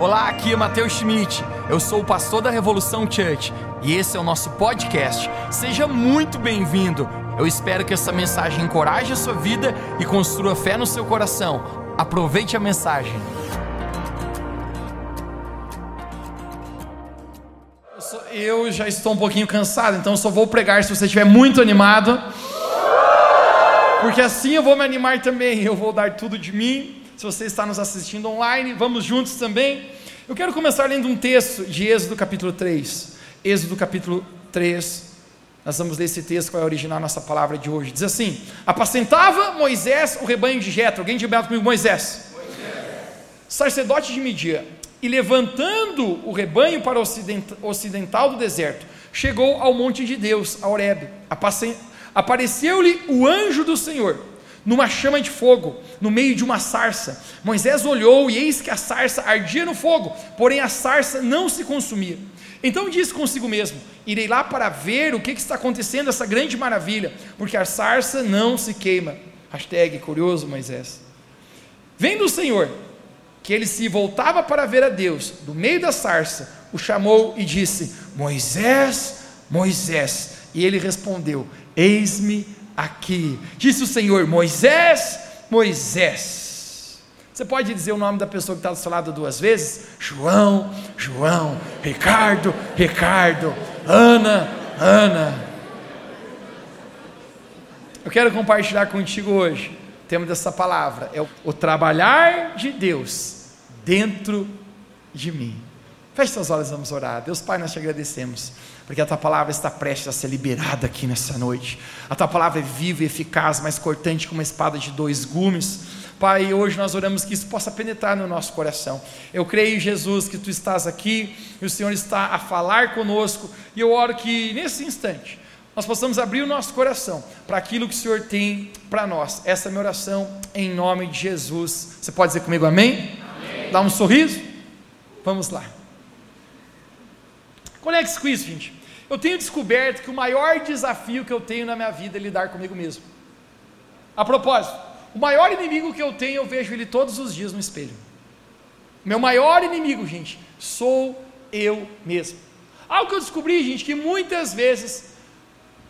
Olá, aqui é Matheus Schmidt. Eu sou o pastor da Revolução Church e esse é o nosso podcast. Seja muito bem-vindo. Eu espero que essa mensagem encoraje a sua vida e construa fé no seu coração. Aproveite a mensagem. Eu, já estou um pouquinho cansado, então só vou pregar se você estiver muito animado. Porque assim eu vou me animar também. Eu vou dar tudo de mim. Se você está nos assistindo online, vamos juntos também. Eu quero começar lendo um texto de Êxodo capítulo 3. Êxodo capítulo 3. Nós vamos ler esse texto que vai originar a nossa palavra de hoje. Diz assim: Apacentava Moisés o rebanho de Jetro. Alguém de Beto comigo, Moisés? Sacerdote de Midia. E levantando o rebanho para o ocident- ocidental do deserto, chegou ao monte de Deus, a Horebe. Apacen- Apareceu-lhe o anjo do Senhor, numa chama de fogo, no meio de uma sarça. Moisés olhou e eis que a sarça ardia no fogo, porém a sarça não se consumia. Então disse consigo mesmo: Irei lá para ver o que, está acontecendo, essa grande maravilha, porque a sarça não se queima. Hashtag curioso Moisés. Vendo o Senhor que ele se voltava para ver a Deus, do meio da sarça, o chamou e disse: Moisés, Moisés. E ele respondeu: Eis-me aqui. Disse o Senhor: Moisés, Moisés. Você pode dizer o nome da pessoa que está do seu lado duas vezes? João, João, Ricardo, Ricardo, Ana, Ana. Eu quero compartilhar contigo hoje. O tema dessa palavra é o, o trabalhar de Deus dentro de mim. Feche seus olhos, vamos orar. Deus Pai, nós te agradecemos, porque a tua palavra está prestes a ser liberada aqui nessa noite. A tua palavra é viva e eficaz, mais cortante que uma espada de dois gumes. Pai, hoje nós oramos que isso possa penetrar no nosso coração. Eu creio, Jesus, que tu estás aqui e o Senhor está a falar conosco, e eu oro que nesse instante nós possamos abrir o nosso coração para aquilo que o Senhor tem para nós. Essa é a minha oração em nome de Jesus. Você pode dizer comigo amém? amém. Dá um sorriso? Vamos lá. Conecte-se com isso, gente. Eu tenho descoberto que o maior desafio que eu tenho na minha vida é lidar comigo mesmo. A propósito, o maior inimigo que eu tenho, eu vejo ele todos os dias no espelho. Meu maior inimigo, gente, sou eu mesmo. Algo que eu descobri, gente, que muitas vezes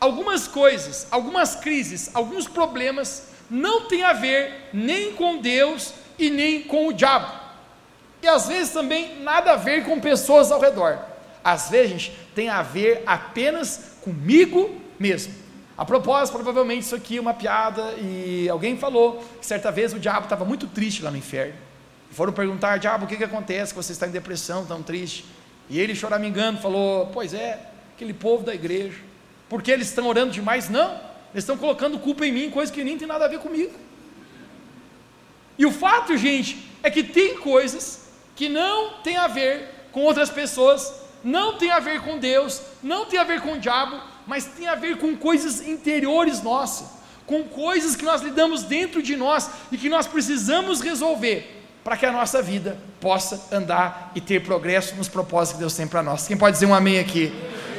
algumas coisas, algumas crises, alguns problemas não têm a ver nem com Deus e nem com o diabo. E às vezes também nada a ver com pessoas ao redor. Às vezes, gente, tem a ver apenas comigo mesmo. A propósito, provavelmente isso aqui é uma piada e alguém falou que certa vez o diabo estava muito triste lá no inferno. E foram perguntar, diabo, o que, que acontece que você está em depressão, tão triste? E ele, choramingando, falou, pois é, aquele povo da igreja. Porque eles estão orando demais? Não. Eles estão colocando culpa em mim, coisa que nem tem nada a ver comigo. E o fato, gente, é que tem coisas que não tem a ver com outras pessoas, não tem a ver com Deus, não tem a ver com o diabo, mas tem a ver com coisas interiores nossas, com coisas que nós lidamos dentro de nós e que nós precisamos resolver para que a nossa vida possa andar e ter progresso nos propósitos que Deus tem para nós. Quem pode dizer um amém aqui?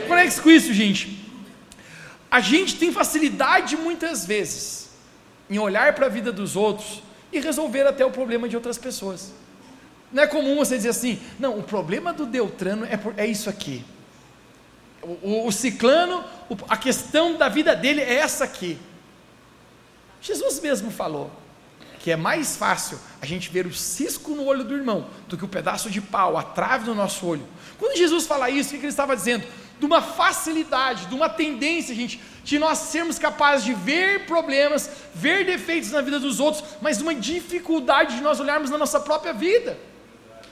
Conecte com isso, gente. A gente tem facilidade muitas vezes em olhar para a vida dos outros e resolver até o problema de outras pessoas. Não é comum você dizer assim, não, o problema do Deltrano é, por, é isso aqui. O, o, o ciclano, o, a questão da vida dele é essa aqui. Jesus mesmo falou que é mais fácil a gente ver o cisco no olho do irmão do que o pedaço de pau, a trave no nosso olho. Quando Jesus fala isso, o que ele estava dizendo? De uma facilidade, de uma tendência, gente, de nós sermos capazes de ver problemas, ver defeitos na vida dos outros, mas uma dificuldade de nós olharmos na nossa própria vida.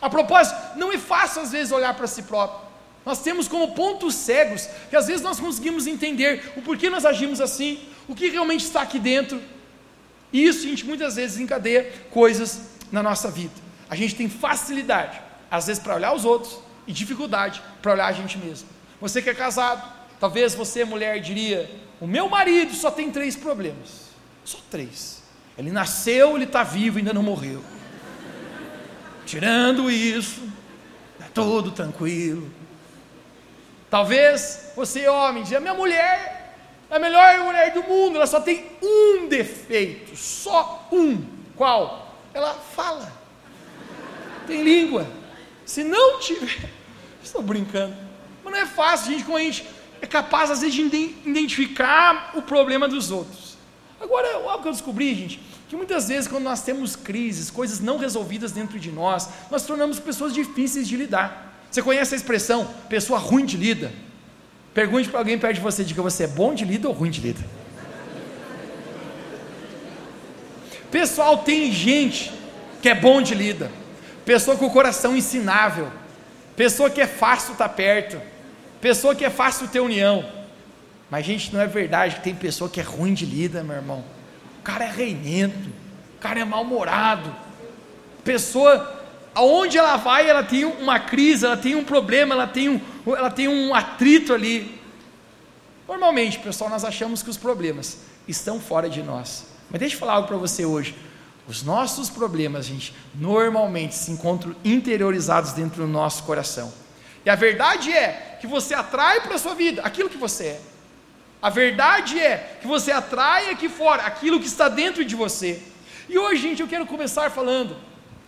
A propósito, não é fácil às vezes olhar para si próprio. Nós temos como pontos cegos que às vezes nós conseguimos entender o porquê nós agimos assim, o que realmente está aqui dentro. E isso, gente, muitas vezes encadeia coisas na nossa vida. A gente tem facilidade, às vezes, para olhar os outros e dificuldade para olhar a gente mesmo. Você que é casado, talvez você, mulher, diria: O meu marido só tem três problemas. Só três. Ele nasceu, ele está vivo, ainda não morreu. Tirando isso, está tudo tranquilo. Talvez você, homem, diga: Minha mulher é a melhor mulher do mundo, ela só tem um defeito, só um. Qual? Ela fala. Tem língua. Se não tiver, estou brincando, mas não é fácil, gente, como a gente é capaz às vezes de identificar o problema dos outros. Agora, algo que eu descobri, gente, que muitas vezes quando nós temos crises, coisas não resolvidas dentro de nós, nós tornamos pessoas difíceis de lidar. Você conhece a expressão pessoa ruim de lida? Pergunte para alguém perto de você, diga você é bom de lida ou ruim de lida? Pessoal, tem gente que é bom de lida, pessoa com o coração ensinável, pessoa que é fácil estar perto, pessoa que é fácil ter união. Mas, gente, não é verdade que tem pessoa que é ruim de lida, meu irmão. O cara é reinento, o cara é mal-humorado. Pessoa, aonde ela vai, ela tem uma crise, ela tem um problema, ela tem um, ela tem um atrito ali. Normalmente, pessoal, nós achamos que os problemas estão fora de nós. Mas deixa eu falar algo para você hoje. Os nossos problemas, gente, normalmente se encontram interiorizados dentro do nosso coração. E a verdade é que você atrai para a sua vida aquilo que você é. A verdade é que você atrai aqui fora aquilo que está dentro de você. E hoje, gente, eu quero começar falando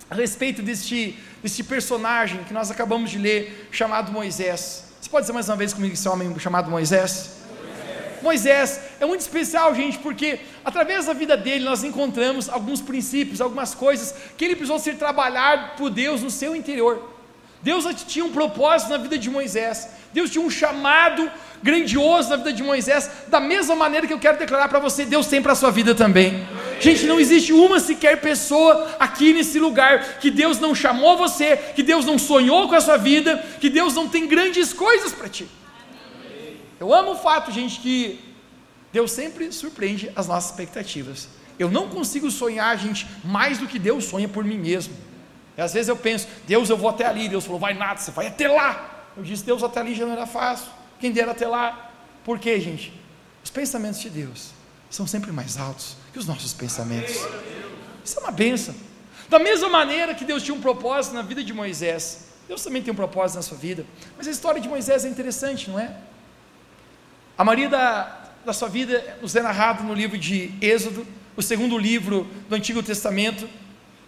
a respeito deste, deste personagem que nós acabamos de ler, chamado Moisés. Você pode dizer mais uma vez comigo esse homem chamado Moisés? Moisés é muito especial, gente, porque através da vida dele nós encontramos alguns princípios, algumas coisas que ele precisou ser trabalhado por Deus no seu interior. Deus tinha um propósito na vida de Moisés, Deus tinha um chamado grandioso na vida de Moisés, da mesma maneira que eu quero declarar para você, Deus tem para a sua vida também. Gente, não existe uma sequer pessoa aqui nesse lugar que Deus não chamou você, que Deus não sonhou com a sua vida, que Deus não tem grandes coisas para ti. Eu amo o fato, gente, que Deus sempre surpreende as nossas expectativas. Eu não consigo sonhar, gente, mais do que Deus sonha por mim mesmo. Às vezes eu penso, Deus, eu vou até ali. Deus falou, vai nada, você vai até lá. Eu disse, Deus, até ali já não era fácil. Quem dera até lá. Por quê, gente? Os pensamentos de Deus são sempre mais altos que os nossos pensamentos. Isso é uma benção. Da mesma maneira que Deus tinha um propósito na vida de Moisés, Deus também tem um propósito na sua vida. Mas a história de Moisés é interessante, não é? A maioria da, da sua vida nos é narrado no livro de Êxodo, o segundo livro do Antigo Testamento.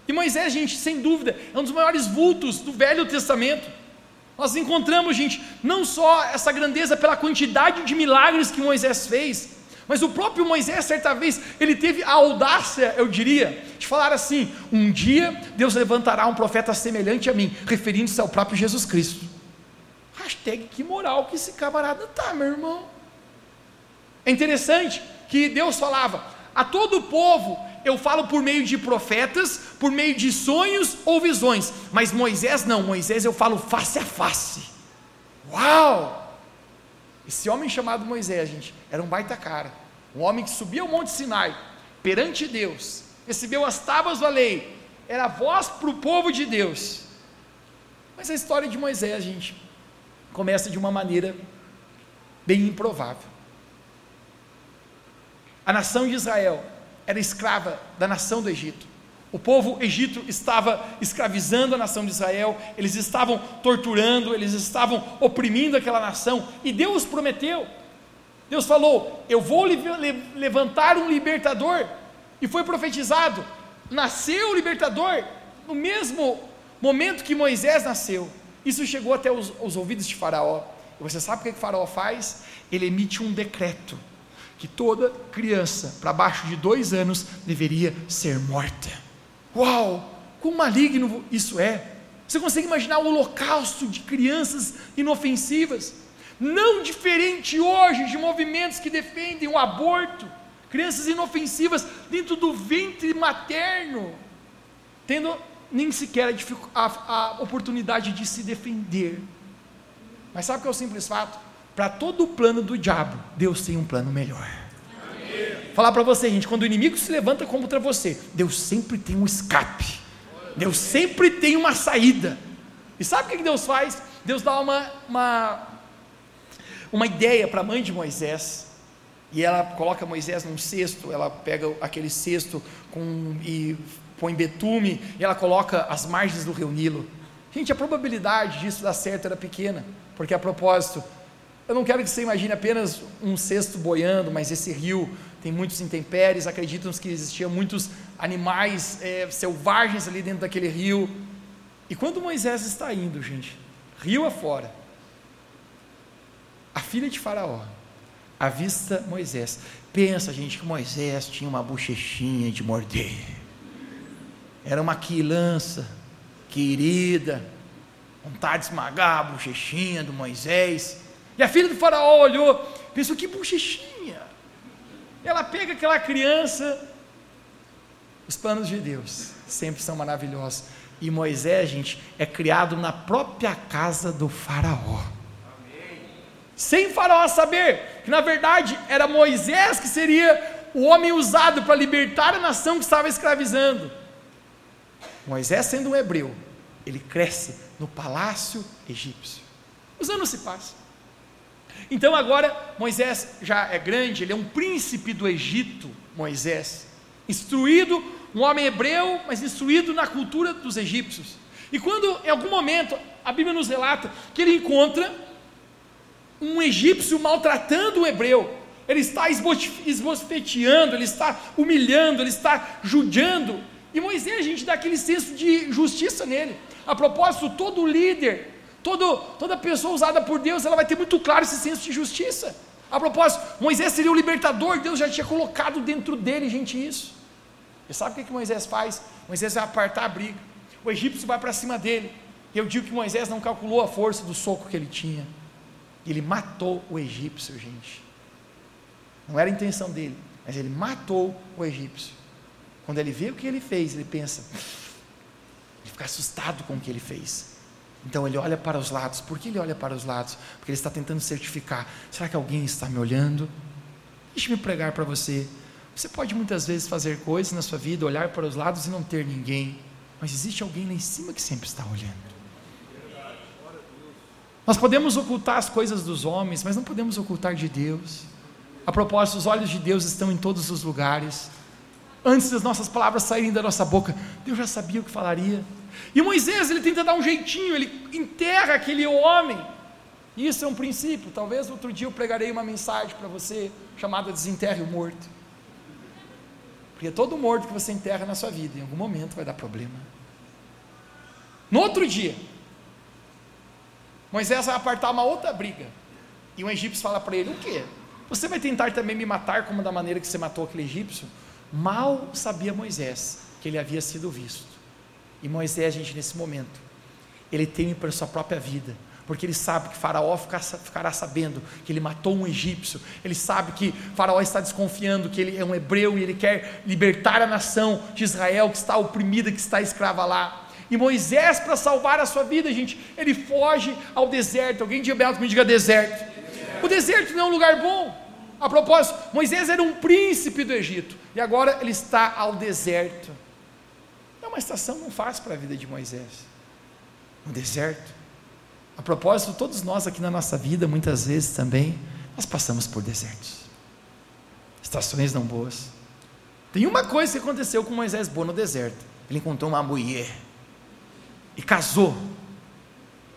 E Moisés, gente, sem dúvida, é um dos maiores vultos do Velho Testamento. Nós encontramos, gente, não só essa grandeza pela quantidade de milagres que Moisés fez, mas o próprio Moisés, certa vez, ele teve a audácia, eu diria, de falar assim: um dia Deus levantará um profeta semelhante a mim, referindo-se ao próprio Jesus Cristo. Hashtag que moral que esse camarada tá, meu irmão. É interessante que Deus falava: a todo o povo eu falo por meio de profetas, por meio de sonhos ou visões, mas Moisés não, Moisés eu falo face a face. Uau! Esse homem chamado Moisés, gente, era um baita cara, um homem que subia ao Monte Sinai perante Deus, recebeu as tábuas da lei, era voz para o povo de Deus. Mas a história de Moisés, gente, começa de uma maneira bem improvável. A nação de Israel era escrava da nação do Egito. O povo egito estava escravizando a nação de Israel, eles estavam torturando, eles estavam oprimindo aquela nação, e Deus prometeu. Deus falou: Eu vou levantar um libertador, e foi profetizado. Nasceu o libertador no mesmo momento que Moisés nasceu. Isso chegou até os, os ouvidos de Faraó. E você sabe o que, que Faraó faz? Ele emite um decreto que toda criança para baixo de dois anos deveria ser morta. Uau! Quão maligno isso é! Você consegue imaginar o holocausto de crianças inofensivas? Não diferente hoje de movimentos que defendem o aborto, crianças inofensivas dentro do ventre materno, tendo nem sequer a, a, a oportunidade de se defender. Mas sabe o que é o simples fato? Para todo o plano do diabo, Deus tem um plano melhor. Falar para você, gente, quando o inimigo se levanta contra você, Deus sempre tem um escape. Deus sempre tem uma saída. E sabe o que Deus faz? Deus dá uma, uma, uma ideia para a mãe de Moisés. E ela coloca Moisés num cesto, ela pega aquele cesto com, e põe betume, e ela coloca as margens do rio Nilo. Gente, a probabilidade disso dar certo era pequena, porque a propósito, eu não quero que você imagine apenas um cesto boiando, mas esse rio tem muitos intempéries, acreditam que existiam muitos animais é, selvagens ali dentro daquele rio. E quando Moisés está indo, gente, rio afora, a filha de Faraó avista Moisés. Pensa, gente, que Moisés tinha uma bochechinha de morder. Era uma quilança querida, vontade de esmagar a bochechinha do Moisés. E a filha do faraó olhou, pensou, que bochechinha. Ela pega aquela criança, os planos de Deus sempre são maravilhosos. E Moisés, gente, é criado na própria casa do faraó. Sem faraó saber que na verdade era Moisés que seria o homem usado para libertar a nação que estava escravizando. Moisés, sendo um hebreu, ele cresce no palácio egípcio. Os anos se passam. Então agora Moisés já é grande, ele é um príncipe do Egito, Moisés, instruído, um homem hebreu, mas instruído na cultura dos egípcios. E quando em algum momento a Bíblia nos relata que ele encontra um egípcio maltratando um hebreu, ele está esbofeteando, ele está humilhando, ele está judiando. E Moisés, a gente dá aquele senso de justiça nele. A propósito, todo líder, todo, toda pessoa usada por Deus, ela vai ter muito claro esse senso de justiça. A propósito, Moisés seria o libertador, Deus já tinha colocado dentro dele, gente, isso. E sabe o que, que Moisés faz? Moisés vai apartar a briga. O egípcio vai para cima dele. Eu digo que Moisés não calculou a força do soco que ele tinha. Ele matou o egípcio, gente. Não era a intenção dele, mas ele matou o egípcio. Quando ele vê o que ele fez, ele pensa, ele fica assustado com o que ele fez. Então ele olha para os lados. Por que ele olha para os lados? Porque ele está tentando certificar: será que alguém está me olhando? Deixe-me pregar para você. Você pode muitas vezes fazer coisas na sua vida, olhar para os lados e não ter ninguém, mas existe alguém lá em cima que sempre está olhando. Nós podemos ocultar as coisas dos homens, mas não podemos ocultar de Deus. A propósito, os olhos de Deus estão em todos os lugares. Antes das nossas palavras saírem da nossa boca, Deus já sabia o que falaria. E Moisés, ele tenta dar um jeitinho, ele enterra aquele homem. Isso é um princípio. Talvez outro dia eu pregarei uma mensagem para você chamada Desenterre o Morto. Porque todo morto que você enterra na sua vida, em algum momento vai dar problema. No outro dia, Moisés vai apartar uma outra briga. E o egípcio fala para ele: O quê? Você vai tentar também me matar como da maneira que você matou aquele egípcio? Mal sabia Moisés que ele havia sido visto. E Moisés, gente, nesse momento, ele teme por sua própria vida, porque ele sabe que Faraó ficará sabendo que ele matou um egípcio, ele sabe que Faraó está desconfiando que ele é um hebreu e ele quer libertar a nação de Israel que está oprimida, que está escrava lá. E Moisés, para salvar a sua vida, gente, ele foge ao deserto. Alguém de Beto me diga deserto. O deserto não é um lugar bom. A propósito, Moisés era um príncipe do Egito e agora ele está ao deserto. Uma estação não fácil para a vida de Moisés. No deserto. A propósito, todos nós aqui na nossa vida, muitas vezes também, nós passamos por desertos. Estações não boas. Tem uma coisa que aconteceu com Moisés boa no deserto. Ele encontrou uma mulher e casou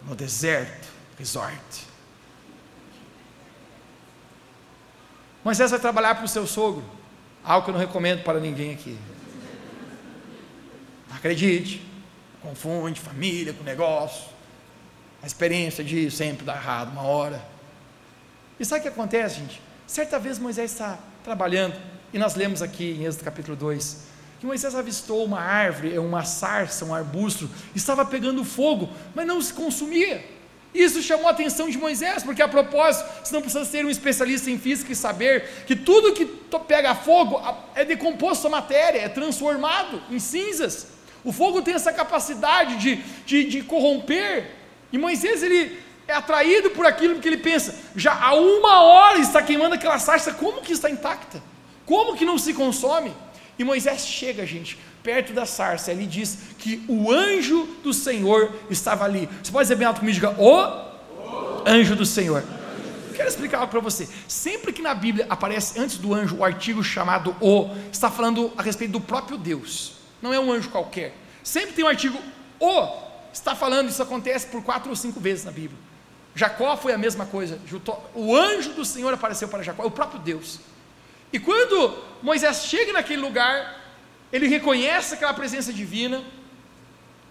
no deserto, resort. Moisés vai trabalhar para o seu sogro, algo que eu não recomendo para ninguém aqui. Acredite, confunde família com negócio. A experiência de sempre dar errado uma hora. E sabe o que acontece, gente? Certa vez Moisés está trabalhando, e nós lemos aqui em Êxodo capítulo 2, que Moisés avistou uma árvore, uma sarça, um arbusto, estava pegando fogo, mas não se consumia. Isso chamou a atenção de Moisés, porque a propósito, você não precisa ser um especialista em física e saber que tudo que pega fogo é decomposto a matéria, é transformado em cinzas. O fogo tem essa capacidade de, de, de corromper, e Moisés ele é atraído por aquilo que ele pensa, já há uma hora está queimando aquela sarça, como que está intacta? Como que não se consome? E Moisés chega, gente, perto da sarça, ele diz que o anjo do Senhor estava ali. Você pode dizer bem alto comigo, diga, o anjo do Senhor. Quero explicar algo para você. Sempre que na Bíblia aparece antes do anjo o artigo chamado o, está falando a respeito do próprio Deus. Não é um anjo qualquer. Sempre tem um artigo o, está falando, isso acontece por quatro ou cinco vezes na Bíblia. Jacó foi a mesma coisa. O anjo do Senhor apareceu para Jacó, é o próprio Deus. E quando Moisés chega naquele lugar, ele reconhece aquela presença divina,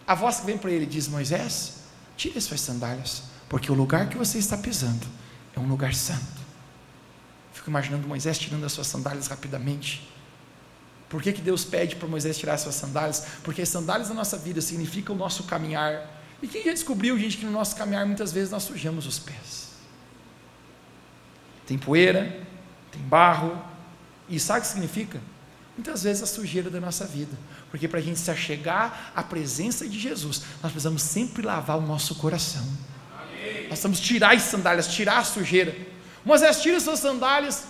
a voz que vem para ele diz: Moisés, tire as suas sandálias, porque o lugar que você está pisando é um lugar santo. Fico imaginando Moisés tirando as suas sandálias rapidamente. Por que, que Deus pede para Moisés tirar as suas sandálias? Porque as sandálias da nossa vida significam o nosso caminhar. E quem já descobriu, gente, que no nosso caminhar muitas vezes nós sujamos os pés? Tem poeira, tem barro, e sabe o que significa? Muitas vezes a sujeira da nossa vida. Porque para a gente se achegar à presença de Jesus, nós precisamos sempre lavar o nosso coração. Amém. Nós precisamos tirar as sandálias, tirar a sujeira. Moisés tira suas sandálias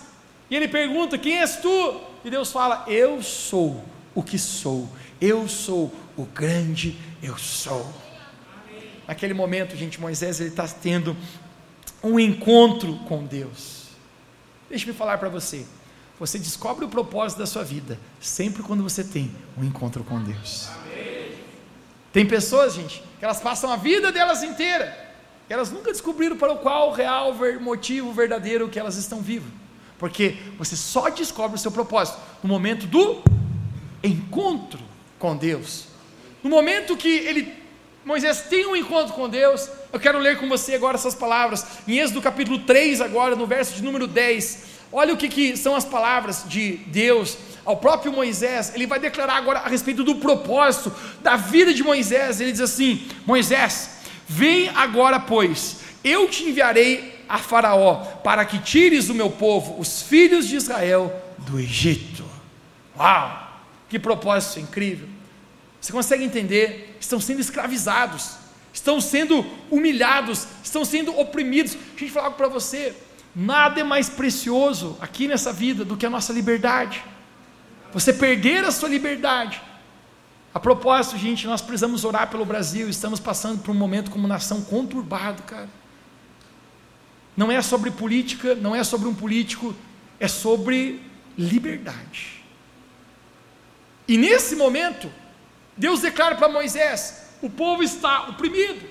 e ele pergunta: Quem és tu? E Deus fala: Eu sou o que sou. Eu sou o grande eu sou. Naquele momento, gente, Moisés ele está tendo um encontro com Deus. Deixa-me falar para você. Você descobre o propósito da sua vida sempre quando você tem um encontro com Deus. Tem pessoas, gente, que elas passam a vida delas inteira, elas nunca descobriram para o qual real motivo verdadeiro que elas estão vivas. Porque você só descobre o seu propósito no momento do encontro com Deus. No momento que ele Moisés tem um encontro com Deus, eu quero ler com você agora essas palavras, em Êxodo capítulo 3, agora, no verso de número 10. Olha o que, que são as palavras de Deus ao próprio Moisés. Ele vai declarar agora a respeito do propósito da vida de Moisés. Ele diz assim: Moisés, vem agora, pois, eu te enviarei a Faraó para que tires o meu povo, os filhos de Israel, do Egito. Uau! Que propósito incrível! Você consegue entender? Estão sendo escravizados, estão sendo humilhados, estão sendo oprimidos. Deixa eu falar algo para você. Nada é mais precioso aqui nessa vida do que a nossa liberdade. Você perder a sua liberdade. A propósito, gente, nós precisamos orar pelo Brasil. Estamos passando por um momento como nação conturbado, cara. Não é sobre política, não é sobre um político, é sobre liberdade. E nesse momento, Deus declara para Moisés: o povo está oprimido.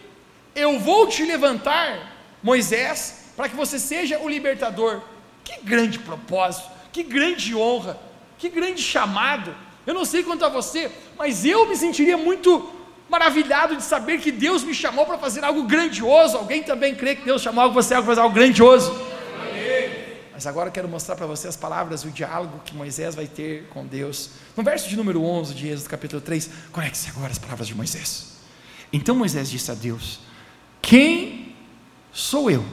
Eu vou te levantar, Moisés, para que você seja o libertador. Que grande propósito, que grande honra, que grande chamado. Eu não sei quanto a você, mas eu me sentiria muito maravilhado de saber que Deus me chamou para fazer algo grandioso. Alguém também crê que Deus chamou você para fazer algo grandioso? Mas agora eu quero mostrar para você as palavras, o diálogo que Moisés vai ter com Deus. No verso de número 11 de Êxodo capítulo 3, conecte-se agora as palavras de Moisés. Então Moisés disse a Deus: Quem sou eu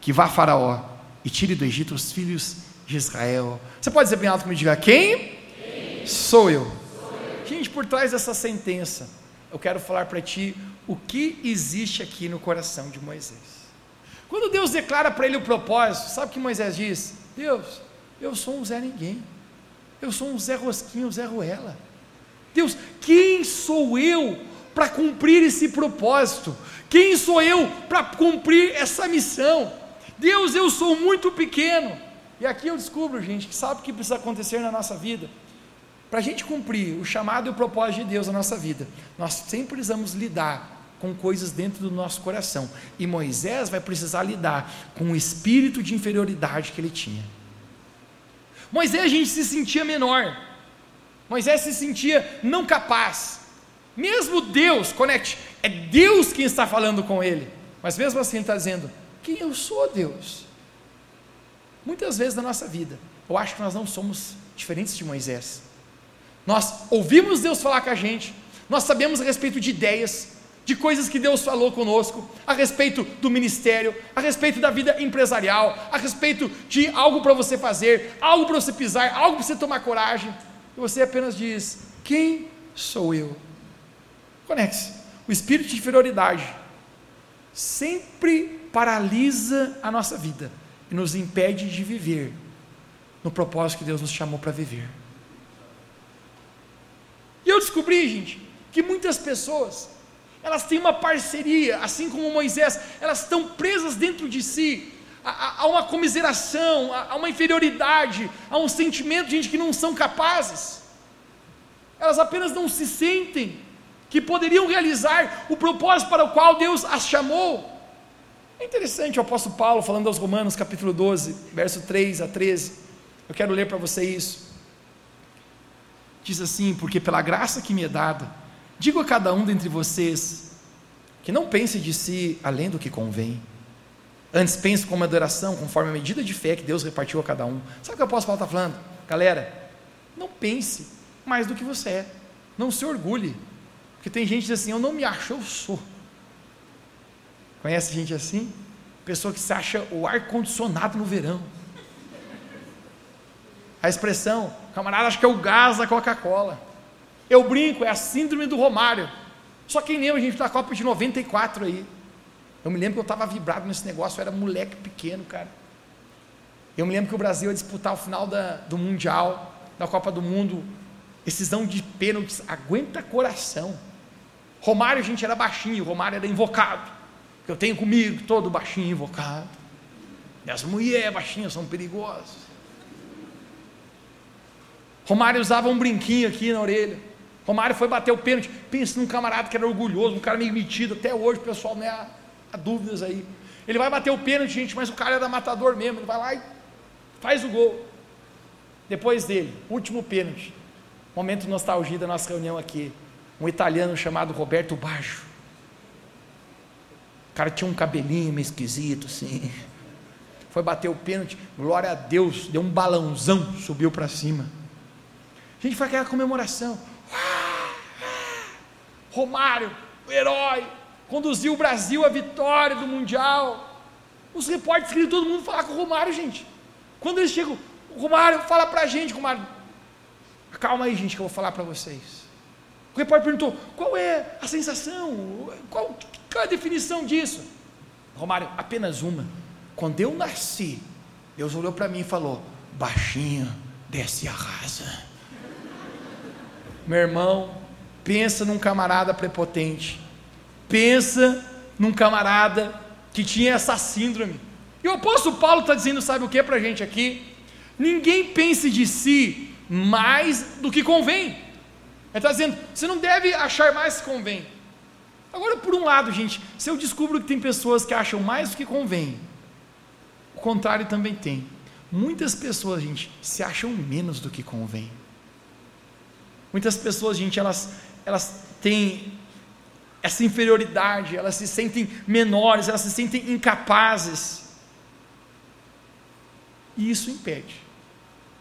que vá a Faraó e tire do Egito os filhos de Israel. Você pode dizer bem alto comigo, diga, quem? quem? Sou, eu. Sou eu. Gente, por trás dessa sentença, eu quero falar para ti o que existe aqui no coração de Moisés. Quando Deus declara para ele o propósito, sabe o que Moisés diz? Deus, eu sou um Zé Ninguém. Eu sou um Zé Rosquinho, Zé Ruela. Deus, quem sou eu para cumprir esse propósito? Quem sou eu para cumprir essa missão? Deus, eu sou muito pequeno. E aqui eu descubro, gente, que sabe o que precisa acontecer na nossa vida. Para a gente cumprir o chamado e o propósito de Deus na nossa vida, nós sempre precisamos lidar com coisas dentro do nosso coração. E Moisés vai precisar lidar com o espírito de inferioridade que ele tinha. Moisés, a gente se sentia menor. Moisés se sentia não capaz. Mesmo Deus, conecte, é Deus quem está falando com ele. Mas mesmo assim ele está dizendo: quem eu sou, Deus. Muitas vezes na nossa vida, eu acho que nós não somos diferentes de Moisés. Nós ouvimos Deus falar com a gente, nós sabemos a respeito de ideias, de coisas que Deus falou conosco, a respeito do ministério, a respeito da vida empresarial, a respeito de algo para você fazer, algo para você pisar, algo para você tomar coragem, e você apenas diz: Quem sou eu? Conecte-se. O espírito de inferioridade sempre paralisa a nossa vida e nos impede de viver no propósito que Deus nos chamou para viver. E eu descobri, gente, que muitas pessoas, elas têm uma parceria, assim como Moisés, elas estão presas dentro de si, a, uma comiseração, a, a, uma inferioridade, a um sentimento de gente que não são capazes. Elas apenas não se sentem que poderiam realizar o propósito para o qual Deus as chamou. É interessante o apóstolo Paulo falando aos Romanos, capítulo 12, verso 3 a 13. Eu quero ler para você isso. Diz assim: Porque pela graça que me é dada, Digo a cada um dentre vocês que não pense de si além do que convém. Antes pense com adoração, conforme a medida de fé que Deus repartiu a cada um. Sabe o que o apóstolo Paulo está falando? Galera, não pense mais do que você é. Não se orgulhe. Porque tem gente que diz assim, eu não me acho, eu sou. Conhece gente assim? Pessoa que se acha o ar-condicionado no verão. A expressão, camarada, acho que é o gás da Coca-Cola. Eu brinco, é a síndrome do Romário. Só quem lembra a gente da Copa de 94 aí. Eu me lembro que eu estava vibrado nesse negócio, eu era moleque pequeno, cara. Eu me lembro que o Brasil ia disputar o final da, do Mundial, da Copa do Mundo, decisão de pênaltis, aguenta coração. Romário, gente, era baixinho, Romário era invocado. Eu tenho comigo todo baixinho invocado. E as mulheres baixinhas são perigosas. Romário usava um brinquinho aqui na orelha. Romário foi bater o pênalti. Pensa num camarada que era orgulhoso, um cara meio metido. Até hoje, pessoal, não é há dúvidas aí. Ele vai bater o pênalti, gente, mas o cara era matador mesmo. Ele vai lá e faz o gol. Depois dele, último pênalti. Momento de nostalgia da nossa reunião aqui. Um italiano chamado Roberto Baggio. O cara tinha um cabelinho meio esquisito, assim. Foi bater o pênalti, glória a Deus, deu um balãozão, subiu para cima. A gente foi aquela comemoração. Romário, o herói, conduziu o Brasil à vitória do Mundial. Os repórteres queriam todo mundo falar com o Romário, gente. Quando eles chegam, o Romário fala para a gente, Romário, calma aí, gente, que eu vou falar para vocês. O repórter perguntou: qual é a sensação? Qual, qual é a definição disso? Romário, apenas uma. Quando eu nasci, Deus olhou para mim e falou: baixinho, desce e arrasa. Meu irmão, pensa num camarada prepotente pensa num camarada que tinha essa síndrome. E o apóstolo Paulo está dizendo, sabe o que para a gente aqui? Ninguém pense de si mais do que convém. Ele está dizendo, você não deve achar mais que convém. Agora, por um lado, gente, se eu descubro que tem pessoas que acham mais do que convém, o contrário também tem. Muitas pessoas, gente, se acham menos do que convém. Muitas pessoas, gente, elas, elas têm essa inferioridade, elas se sentem menores, elas se sentem incapazes. E isso impede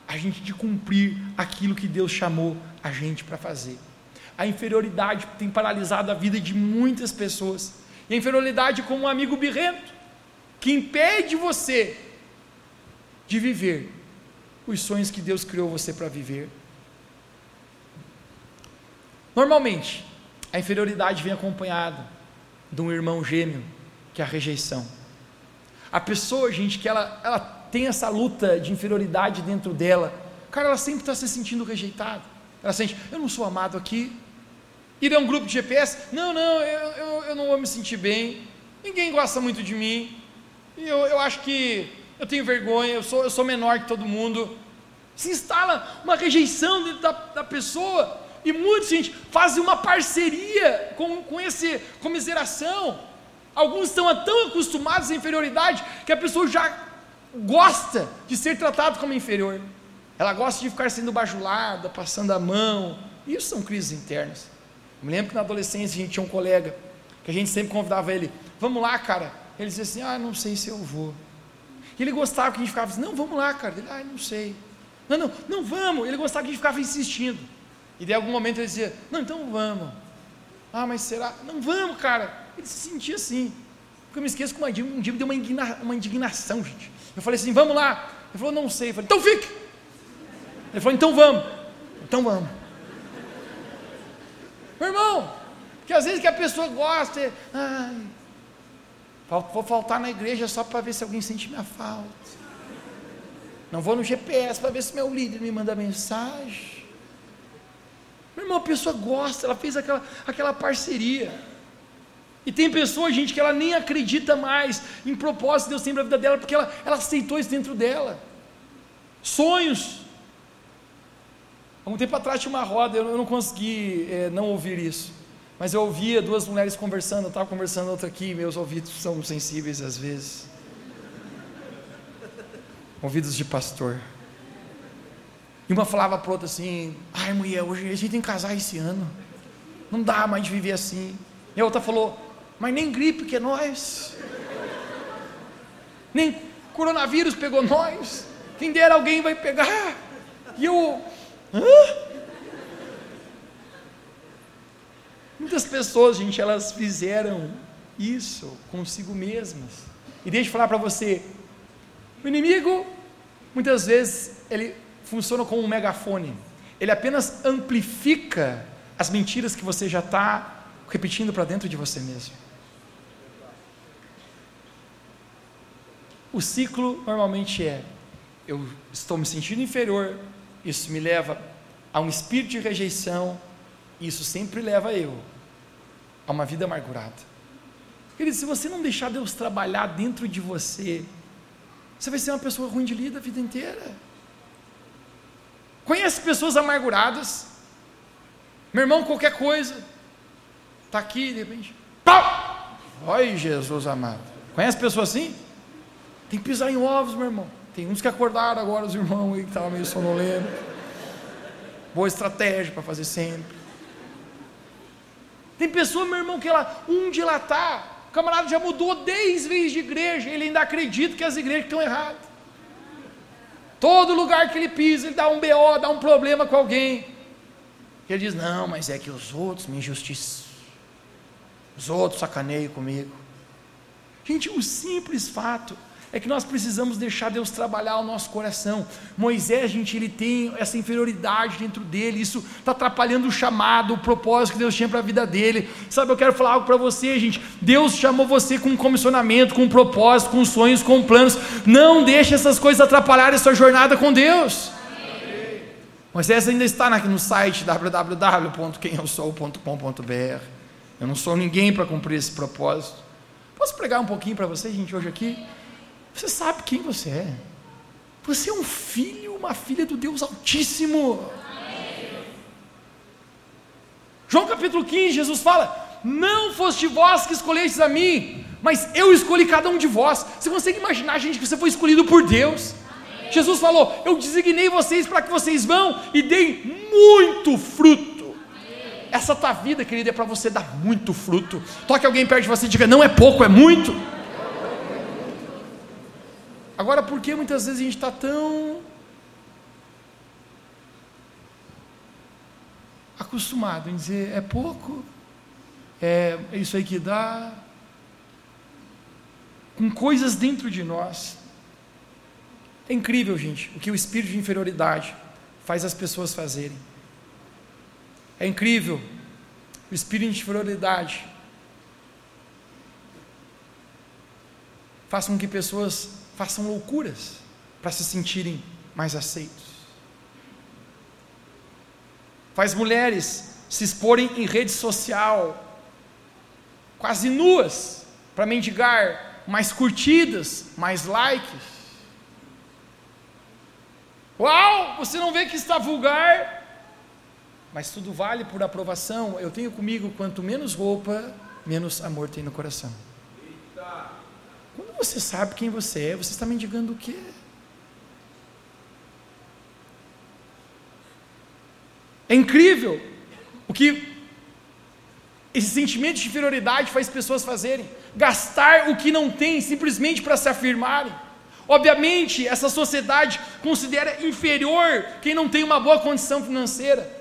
a gente de cumprir aquilo que Deus chamou a gente para fazer. A inferioridade tem paralisado a vida de muitas pessoas. E a inferioridade como um amigo birrento, que impede você de viver os sonhos que Deus criou você para viver. Normalmente, a inferioridade vem acompanhada de um irmão gêmeo, que é a rejeição. A pessoa, gente, que ela, ela tem essa luta de inferioridade dentro dela, cara, ela sempre está se sentindo rejeitada. Ela sente, eu não sou amado aqui. Ir a um grupo de GPS, não, não, eu, eu, eu não vou me sentir bem. Ninguém gosta muito de mim. Eu, eu acho que eu tenho vergonha, eu sou, eu sou menor que todo mundo. Se instala uma rejeição da, da pessoa. E muitos, gente, fazem uma parceria com, com esse comiseração. Alguns estão tão acostumados à inferioridade que a pessoa já gosta de ser tratado como inferior. Ela gosta de ficar sendo bajulada, passando a mão. Isso são crises internas. Eu me lembro que na adolescência a gente tinha um colega que a gente sempre convidava ele, vamos lá, cara. Ele dizia assim, ah, não sei se eu vou. E ele gostava que a gente ficava assim, não, vamos lá, cara. Ele, ah, não sei. Não, não, não vamos. Ele gostava que a gente ficava insistindo. E de algum momento ele dizia: Não, então vamos. Ah, mas será? Não vamos, cara. Ele se sentia assim. Porque eu me esqueço que um dia, um dia me deu uma, indigna, uma indignação, gente. Eu falei assim: Vamos lá. Ele falou: Não sei. Eu falei: Então fique. Ele falou: Então vamos. Então vamos. Meu irmão, que às vezes que a pessoa gosta, ai, vou faltar na igreja só para ver se alguém sente minha falta. Não vou no GPS para ver se meu líder me manda mensagem. Meu irmão, a pessoa gosta, ela fez aquela, aquela parceria. E tem pessoa, gente, que ela nem acredita mais em propósito que Deus tem para a vida dela, porque ela, ela aceitou isso dentro dela. Sonhos. Há um tempo atrás tinha uma roda, eu não consegui é, não ouvir isso. Mas eu ouvia duas mulheres conversando, eu estava conversando outra aqui, meus ouvidos são sensíveis às vezes. Ouvidos de pastor. E uma falava para outra assim: Ai, mulher, hoje a gente tem que casar esse ano. Não dá mais de viver assim. E a outra falou: Mas nem gripe que é nós. Nem coronavírus pegou nós. Quem dera alguém vai pegar. E eu. Hã? Muitas pessoas, gente, elas fizeram isso consigo mesmas. E deixa eu falar para você: o inimigo, muitas vezes, ele funciona como um megafone. Ele apenas amplifica as mentiras que você já está repetindo para dentro de você mesmo. O ciclo normalmente é: eu estou me sentindo inferior, isso me leva a um espírito de rejeição, isso sempre leva eu a uma vida amargurada. Querido, se você não deixar Deus trabalhar dentro de você, você vai ser uma pessoa ruim de lida a vida inteira. Conhece pessoas amarguradas? Meu irmão, qualquer coisa, está aqui, de repente, pau! Oi, Jesus amado. Conhece pessoas assim? Tem que pisar em ovos, meu irmão. Tem uns que acordaram agora, os irmãos aí que estavam meio sonolentos. Boa estratégia para fazer sempre. Tem pessoa, meu irmão, que ela, um dilatar, o camarada já mudou dez vezes de igreja, ele ainda acredita que as igrejas estão erradas. Todo lugar que ele pisa, ele dá um BO, dá um problema com alguém. Ele diz: Não, mas é que os outros me injustiçam. Os outros sacaneiam comigo. Gente, o simples fato é que nós precisamos deixar Deus trabalhar o nosso coração. Moisés, gente, ele tem essa inferioridade dentro dele, isso está atrapalhando o chamado, o propósito que Deus tinha para a vida dele. Sabe, eu quero falar algo para você, gente. Deus chamou você com um comissionamento, com um propósito, com sonhos, com planos. Não deixe essas coisas atrapalharem a sua jornada com Deus. Moisés ainda está no site www.quemyousou.com.br. Eu não sou ninguém para cumprir esse propósito. Posso pregar um pouquinho para você, gente, hoje aqui? Você sabe quem você é. Você é um filho, uma filha do Deus Altíssimo. João capítulo 15, Jesus fala: Não foste vós que escolhestes a mim, mas eu escolhi cada um de vós. Você consegue imaginar, gente, que você foi escolhido por Deus? Amém. Jesus falou: Eu designei vocês para que vocês vão e deem muito fruto. Amém. Essa tua vida, querida, é para você dar muito fruto. Toque alguém perto de você e diga: Não é pouco, é muito. Agora, por que muitas vezes a gente está tão acostumado em dizer é pouco, é, é isso aí que dá, com coisas dentro de nós. É incrível, gente, o que o espírito de inferioridade faz as pessoas fazerem. É incrível o espírito de inferioridade faz com que pessoas façam loucuras para se sentirem mais aceitos. Faz mulheres se exporem em rede social, quase nuas, para mendigar mais curtidas, mais likes. Uau, você não vê que está vulgar? Mas tudo vale por aprovação. Eu tenho comigo quanto menos roupa, menos amor tem no coração. Quando você sabe quem você é, você está mendigando o quê? É incrível o que esse sentimento de inferioridade faz pessoas fazerem. Gastar o que não tem simplesmente para se afirmarem. Obviamente, essa sociedade considera inferior quem não tem uma boa condição financeira.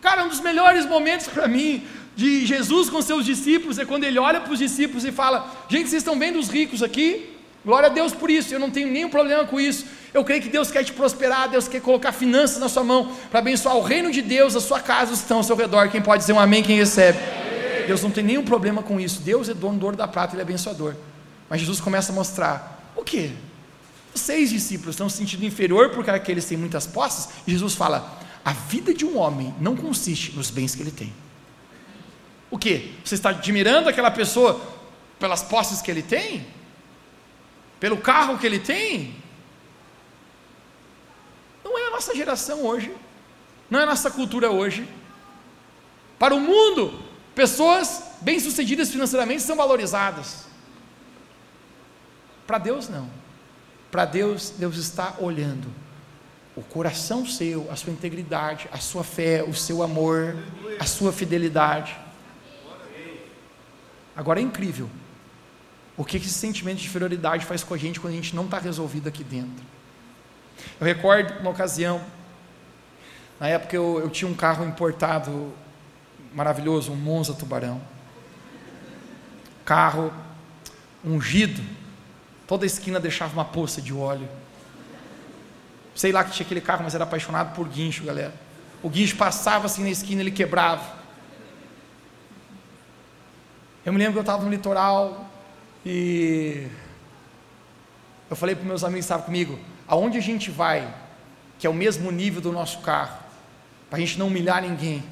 Cara, um dos melhores momentos para mim de Jesus com seus discípulos é quando ele olha para os discípulos e fala: Gente, vocês estão vendo os ricos aqui? Glória a Deus por isso, eu não tenho nenhum problema com isso. Eu creio que Deus quer te prosperar, Deus quer colocar finanças na sua mão para abençoar o reino de Deus, a sua casa, os que estão ao seu redor. Quem pode dizer um amém, quem recebe? Deus não tem nenhum problema com isso. Deus é dono do ouro da prata, ele é abençoador. Mas Jesus começa a mostrar: o que? Vocês, discípulos, estão se sentindo inferior porque aqueles têm muitas posses? E Jesus fala: a vida de um homem não consiste nos bens que ele tem. O que? Você está admirando aquela pessoa pelas posses que ele tem? Pelo carro que ele tem? Não é a nossa geração hoje. Não é a nossa cultura hoje. Para o mundo, pessoas bem-sucedidas financeiramente são valorizadas. Para Deus, não. Para Deus, Deus está olhando o coração seu, a sua integridade, a sua fé, o seu amor, a sua fidelidade. Agora é incrível o que esse sentimento de inferioridade faz com a gente quando a gente não está resolvido aqui dentro. Eu recordo uma ocasião, na época eu, eu tinha um carro importado maravilhoso, um Monza Tubarão. Carro ungido, toda esquina deixava uma poça de óleo. Sei lá que tinha aquele carro, mas era apaixonado por guincho, galera. O guincho passava assim na esquina, ele quebrava. Eu me lembro que eu estava no litoral e eu falei para meus amigos que estavam comigo, aonde a gente vai, que é o mesmo nível do nosso carro, para a gente não humilhar ninguém.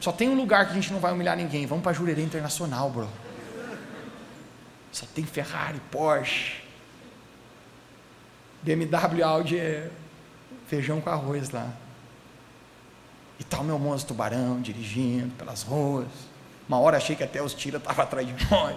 Só tem um lugar que a gente não vai humilhar ninguém. Vamos para Jurerê Internacional, bro. Só tem Ferrari, Porsche. BMW Audi é feijão com arroz lá. E tal meu moço tubarão dirigindo pelas ruas. Uma hora achei que até os tiras estavam atrás de nós.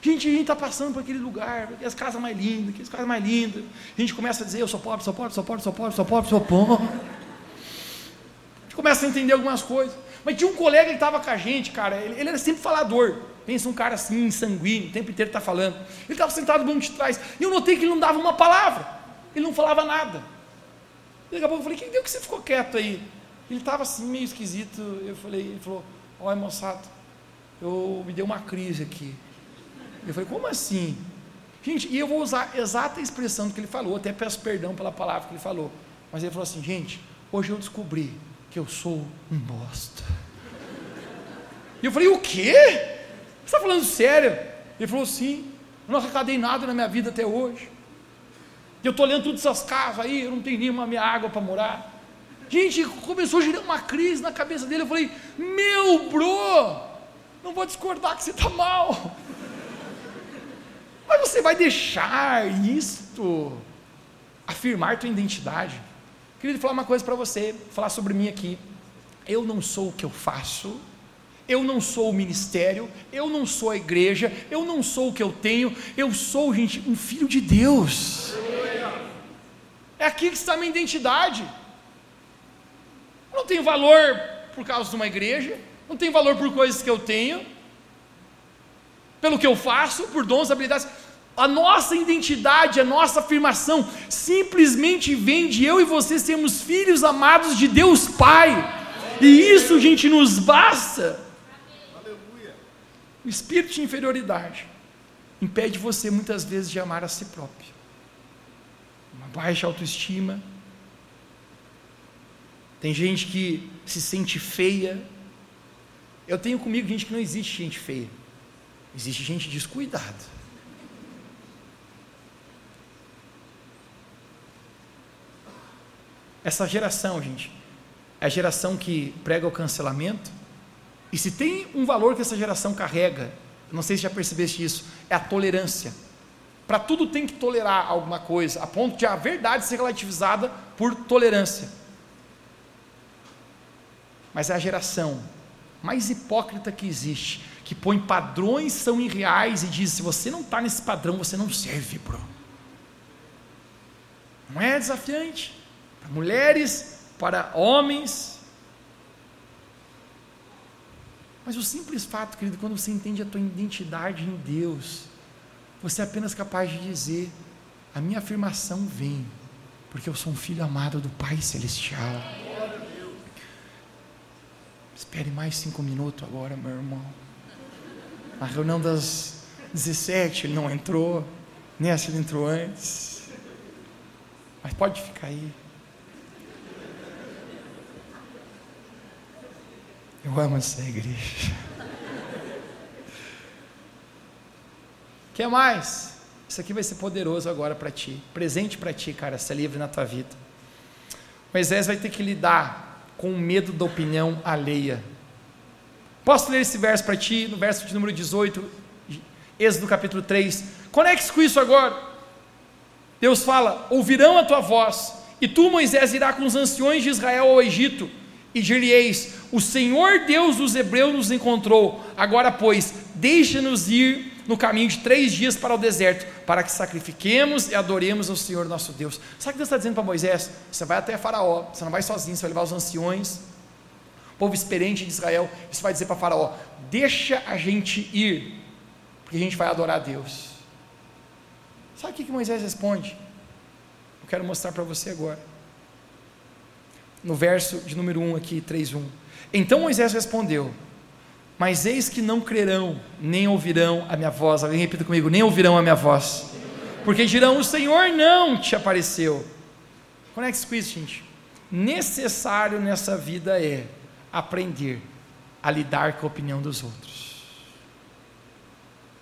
Gente, a gente está passando por aquele lugar, as casas mais lindas, aquelas casas mais lindas. A gente começa a dizer, eu sou pobre, sou pobre, sou pobre, sou pobre, sou pobre, sou pobre. A gente começa a entender algumas coisas. Mas tinha um colega que estava com a gente, cara, ele, ele era sempre falador. Pensa um cara assim, sanguíneo, o tempo inteiro está falando. Ele estava sentado no banco de trás. E eu notei que ele não dava uma palavra. Ele não falava nada. E daqui a pouco eu falei, quem deu que você ficou quieto aí? Ele estava assim, meio esquisito. Eu falei, ele falou, olha moçada, eu me deu uma crise aqui. Eu falei, como assim? Gente, e eu vou usar a exata expressão que ele falou, até peço perdão pela palavra que ele falou. Mas ele falou assim, gente, hoje eu descobri que eu sou um bosta. E eu falei, o quê? Você está falando sério? Ele falou, sim, eu não arrecadei nada na minha vida até hoje. Eu estou olhando todas essas casas aí, eu não tenho nenhuma minha água para morar. Gente, começou a gerar uma crise na cabeça dele. Eu falei, meu bro, não vou discordar que você está mal. Mas você vai deixar isto afirmar tua identidade? Queria falar uma coisa para você, falar sobre mim aqui. Eu não sou o que eu faço, eu não sou o ministério, eu não sou a igreja, eu não sou o que eu tenho, eu sou, gente, um filho de Deus. É aqui que está a minha identidade. Eu não tenho valor por causa de uma igreja, não tenho valor por coisas que eu tenho, pelo que eu faço, por dons, habilidades. A nossa identidade, a nossa afirmação, simplesmente vem de eu e você sermos filhos amados de Deus Pai. E isso, gente, nos basta. O espírito de inferioridade impede você muitas vezes de amar a si próprio. Uma baixa autoestima. Tem gente que se sente feia. Eu tenho comigo gente que não existe gente feia. Existe gente descuidada. Essa geração, gente, é a geração que prega o cancelamento, e se tem um valor que essa geração carrega, não sei se já percebeste isso, é a tolerância. Para tudo tem que tolerar alguma coisa, a ponto de a verdade ser relativizada por tolerância. Mas é a geração mais hipócrita que existe, que põe padrões são irreais e diz: se você não está nesse padrão, você não serve, bro. Não é desafiante? Para mulheres, para homens, Mas o simples fato, querido, quando você entende a tua identidade em Deus, você é apenas capaz de dizer: a minha afirmação vem, porque eu sou um filho amado do Pai Celestial. Espere mais cinco minutos agora, meu irmão. Na reunião das 17 ele não entrou, nessa ele entrou antes. Mas pode ficar aí. Eu amo essa igreja. Quer mais? Isso aqui vai ser poderoso agora para ti. Presente para ti, cara, ser livre na tua vida. Moisés vai ter que lidar com medo da opinião alheia. Posso ler esse verso para ti, no verso de número 18, Êxodo capítulo 3. Conecte-se com isso agora. Deus fala: ouvirão a tua voz, e tu, Moisés, irá com os anciões de Israel ao Egito e dir-lhe-eis: O Senhor Deus dos Hebreus nos encontrou. Agora, pois, deixa-nos ir no caminho de três dias para o deserto, para que sacrifiquemos e adoremos ao Senhor nosso Deus. Sabe o que Deus está dizendo para Moisés? Você vai até Faraó, você não vai sozinho, você vai levar os anciões, povo experiente de Israel, você vai dizer para Faraó: Deixa a gente ir, porque a gente vai adorar a Deus. Sabe o que, que Moisés responde? Eu quero mostrar para você agora no verso de número 1 aqui, 3:1. Então Moisés respondeu: Mas eis que não crerão, nem ouvirão a minha voz. Alguém repita comigo: nem ouvirão a minha voz. Porque dirão: O Senhor não te apareceu. Conecte-se com isso, gente. Necessário nessa vida é aprender a lidar com a opinião dos outros.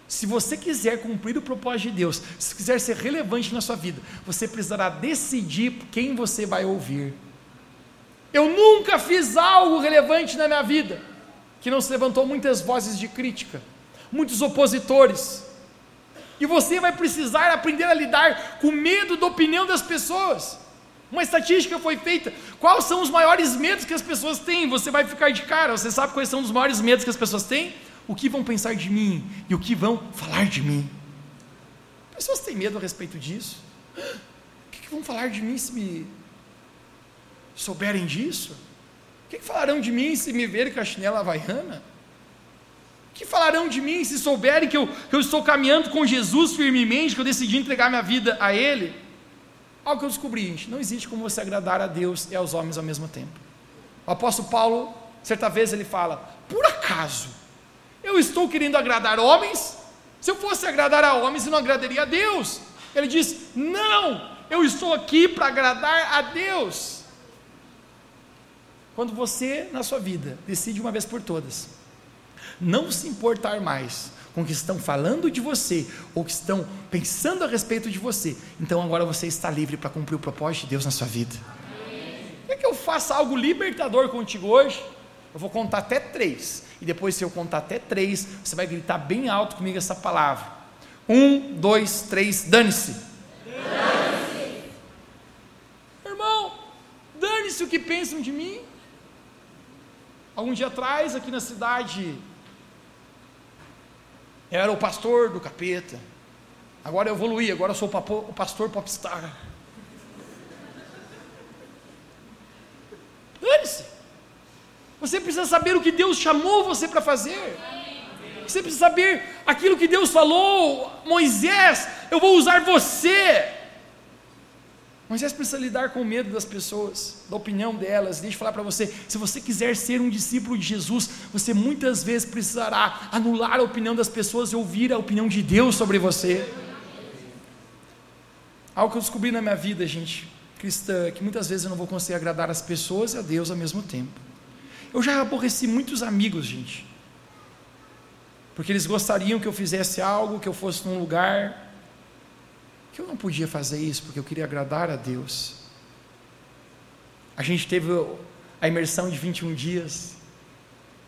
Se você quiser cumprir o propósito de Deus, se quiser ser relevante na sua vida, você precisará decidir quem você vai ouvir. Eu nunca fiz algo relevante na minha vida que não se levantou muitas vozes de crítica, muitos opositores. E você vai precisar aprender a lidar com medo da opinião das pessoas. Uma estatística foi feita. Quais são os maiores medos que as pessoas têm? Você vai ficar de cara. Você sabe quais são os maiores medos que as pessoas têm? O que vão pensar de mim e o que vão falar de mim. As pessoas têm medo a respeito disso. O que, vão falar de mim se me souberem disso? O que, falarão de mim se me verem com a chinela havaiana? O que falarão de mim se souberem que eu, que eu estou caminhando com Jesus firmemente, que eu decidi entregar minha vida a Ele? Algo que eu descobri, gente, não existe como você agradar a Deus e aos homens ao mesmo tempo. O apóstolo Paulo, certa vez, ele fala: por acaso eu estou querendo agradar homens? Se eu fosse agradar a homens, eu não agradaria a Deus. Ele diz: não, eu estou aqui para agradar a Deus. Quando você, na sua vida, decide uma vez por todas, não se importar mais com o que estão falando de você, ou que estão pensando a respeito de você, então agora você está livre para cumprir o propósito de Deus na sua vida. Quer que eu faça algo libertador contigo hoje? Eu vou contar até três, e depois, se eu contar até três, você vai gritar bem alto comigo essa palavra. Um, dois, três, dane-se. Dane-se. Irmão, dane-se o que pensam de mim. Algum dia atrás, aqui na cidade, era o pastor do capeta. Agora eu evoluí, agora eu sou o pastor popstar. Dane-se. Você precisa saber o que Deus chamou você para fazer. Você precisa saber aquilo que Deus falou. Moisés, eu vou usar você. Moisés precisa lidar com o medo das pessoas, da opinião delas. Deixa eu falar para você: se você quiser ser um discípulo de Jesus, você muitas vezes precisará anular a opinião das pessoas e ouvir a opinião de Deus sobre você. Algo que eu descobri na minha vida, gente, cristã, que muitas vezes eu não vou conseguir agradar as pessoas e a Deus ao mesmo tempo. Eu já aborreci muitos amigos, gente, porque eles gostariam que eu fizesse algo, que eu fosse num lugar que eu não podia fazer isso porque eu queria agradar a Deus. A gente teve a imersão de 21 dias.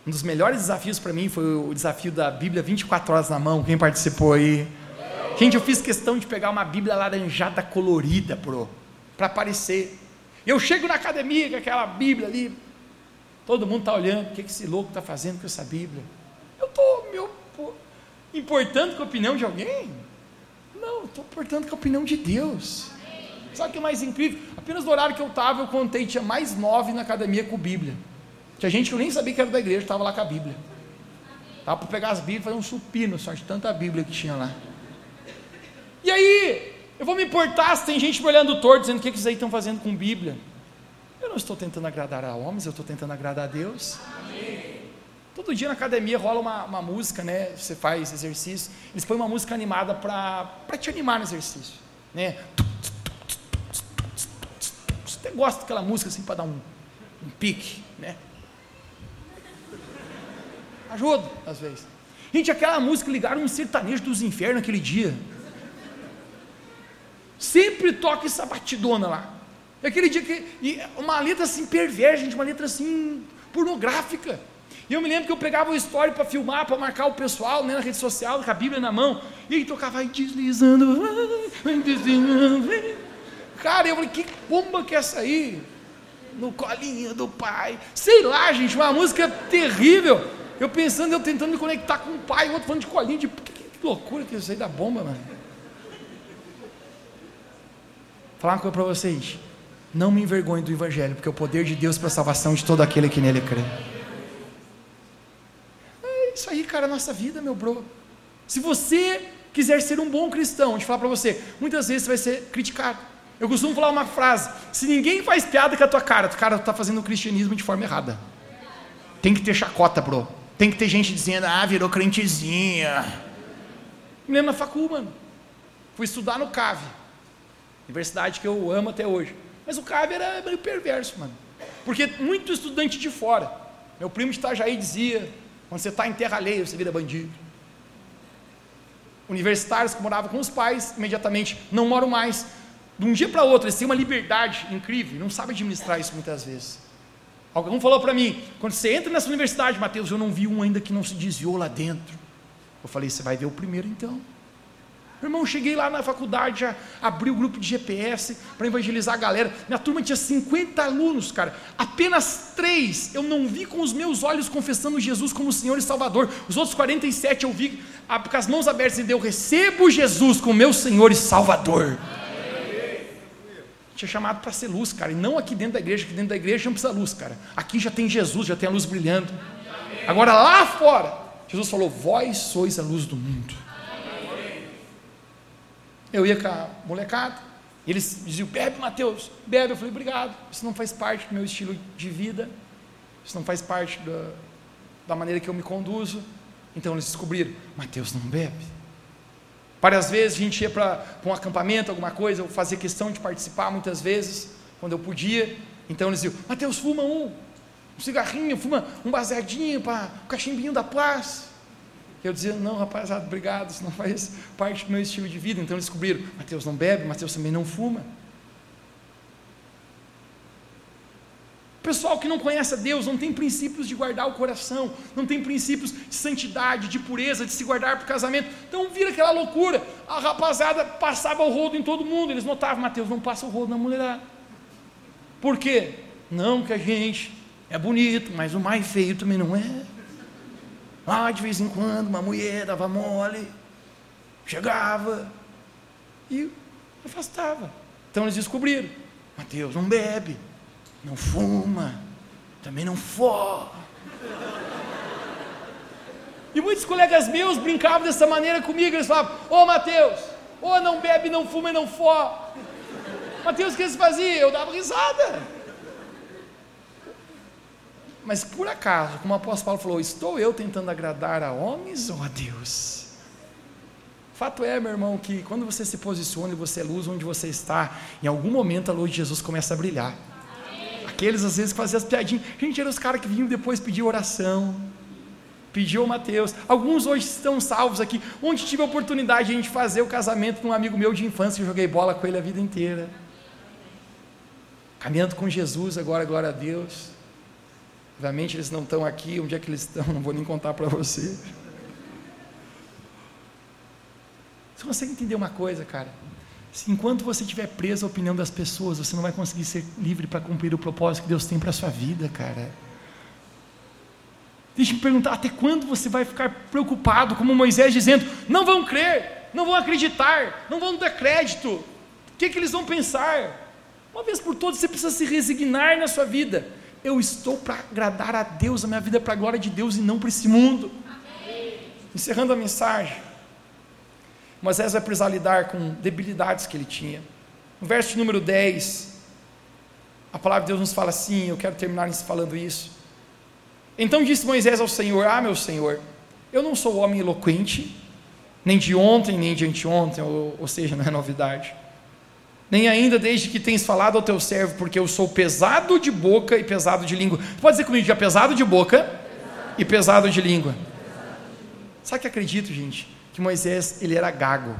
Um dos melhores desafios para mim foi o desafio da Bíblia 24 horas na mão. Quem participou aí? Gente, eu fiz questão de pegar uma Bíblia laranjada colorida, pro, para aparecer. Eu chego na academia com aquela Bíblia ali, todo mundo está olhando, o que esse louco está fazendo com essa Bíblia? Eu estou me importando com a opinião de alguém? Não, estou portando com a opinião de Deus. Sabe o que é mais incrível? Apenas no horário que eu estava, eu contei, tinha mais nove na academia com Bíblia. Tinha gente que eu nem sabia que era da igreja, estava lá com a Bíblia. Estava para pegar as Bíblias e fazer um supino, só de tanta Bíblia que tinha lá. E aí, eu vou me importar se tem gente me olhando torto, dizendo o que, que vocês estão fazendo com Bíblia. Eu não estou tentando agradar a homens, eu estou tentando agradar a Deus. Todo dia na academia rola uma, uma música, né? Você faz exercício, eles põem uma música animada para te animar no exercício, né? Você gosta daquela música assim para dar um, um pique, né? Ajuda, às vezes. Gente, aquela música ligaram um sertanejo dos infernos aquele dia. Sempre toca essa batidona lá. Aquele dia que. uma letra assim perversa, gente, uma letra assim pornográfica. E eu me lembro que eu pegava o story para filmar, para marcar o pessoal né, na rede social, com a Bíblia na mão, e ele tocava aí deslizando, deslizando. Cara, eu falei, que bomba que é essa aí? no colinho do pai. Sei lá, gente, uma música terrível. Eu pensando, eu tentando me conectar com o pai, o outro falando de colinho, de que, que loucura que isso aí da bomba, mano. Falar uma coisa para vocês. Não me envergonhe do Evangelho, porque é o poder de Deus para a salvação de todo aquele que nele crê. É isso aí, cara, a nossa vida, meu bro. Se você quiser ser um bom cristão, deixa eu falar para você, muitas vezes você vai ser criticado. Eu costumo falar uma frase: se ninguém faz piada com a tua cara, cara, tu está fazendo o cristianismo de forma errada. Tem que ter chacota, bro. Tem que ter gente dizendo, ah, virou crentezinha. Me lembro na facul, mano. Fui estudar no CAVE. Universidade que eu amo até hoje. Mas o CAVE era meio perverso, mano. Porque muito estudante de fora. Meu primo de Itajaí dizia, quando você está em terra alheia, você vira bandido. Universitários que moravam com os pais, imediatamente não moram mais de um dia para outro, eles têm uma liberdade incrível, não sabem administrar isso muitas vezes. Alguém falou para mim, quando você entra nessa universidade, Mateus, eu não vi um ainda que não se desviou lá dentro. Eu falei, você vai ver o primeiro então. Meu irmão, cheguei lá na faculdade, já abri o grupo de GPS para evangelizar a galera. Minha turma tinha 50 alunos, cara. Apenas três eu não vi com os meus olhos confessando Jesus como Senhor e Salvador. Os outros 47 eu vi com as mãos abertas e eu recebo Jesus como meu Senhor e Salvador tinha chamado para ser luz, cara, e não aqui dentro da igreja, que dentro da igreja não precisa luz, cara. Aqui já tem Jesus, já tem a luz brilhando. Agora lá fora, Jesus falou: Vós sois a luz do mundo. Eu ia com a molecada, eles diziam: Bebe, Mateus, bebe. Eu falei: Obrigado, isso não faz parte do meu estilo de vida, isso não faz parte da, da maneira que eu me conduzo. Então eles descobriram: Mateus não bebe. Várias vezes a gente ia para um acampamento, alguma coisa, eu fazia questão de participar muitas vezes, quando eu podia. Então eles diziam: Mateus, fuma um, um cigarrinho, fuma um baseadinho para o cachimbinho da paz. Eu dizia: Não, rapaziada, obrigado, isso não faz parte do meu estilo de vida. Então eles descobriram: Mateus não bebe, Mateus também não fuma. pessoal que não conhece a Deus não tem princípios de guardar o coração, não tem princípios de santidade, de pureza, de se guardar para o casamento. Então vira aquela loucura. A rapaziada passava o rodo em todo mundo. Eles notavam, Mateus, não passa o rodo na mulherada. Por quê? Não que a gente é bonito, mas o mais feio também não é. Ah, de vez em quando, uma mulher dava mole, chegava e afastava. Então eles descobriram: Mateus não bebe, não fuma, também não for. E muitos colegas meus brincavam dessa maneira comigo, eles falavam, ô oh, Mateus, ô oh, não bebe, não fuma e não for. Mateus, o que eles faziam? Eu dava risada. Mas por acaso, como o apóstolo Paulo falou, estou eu tentando agradar a homens ou a Deus? Fato é, meu irmão, que quando você se posiciona e você é luz onde você está, em algum momento a luz de Jesus começa a brilhar. Aqueles às vezes que faziam as piadinhas. Gente, eram os caras que vinham depois pedir oração. Pediu Mateus. Alguns hoje estão salvos aqui. Onde tive a oportunidade de a gente fazer o casamento de um amigo meu de infância, que joguei bola com ele a vida inteira. Caminhando com Jesus agora, glória a Deus. Obviamente eles não estão aqui, onde é que eles estão? Não vou nem contar para você. Você consegue entender uma coisa, cara? Se enquanto você estiver preso à opinião das pessoas, você não vai conseguir ser livre para cumprir o propósito que Deus tem para a sua vida, cara. Deixa eu me perguntar, até quando você vai ficar preocupado, como Moisés dizendo, não vão crer, não vão acreditar, não vão dar crédito, o que, que eles vão pensar? Uma vez por todas você precisa se resignar na sua vida. Eu estou para agradar a Deus, a minha vida é para a glória de Deus e não para esse mundo. Amém. Encerrando a mensagem. Moisés vai precisar lidar com debilidades que ele tinha. No verso número 10, a palavra de Deus nos fala assim, eu quero terminar falando isso. Então disse Moisés ao Senhor: Ah, meu Senhor, eu não sou homem eloquente, nem de ontem, nem de anteontem, ou, ou seja, não é novidade. Nem ainda desde que tens falado ao teu servo, porque eu sou pesado de boca e pesado de língua. Pode dizer comigo é pesado de boca e pesado de língua. Sabe que acredito, gente? que Moisés ele era gago.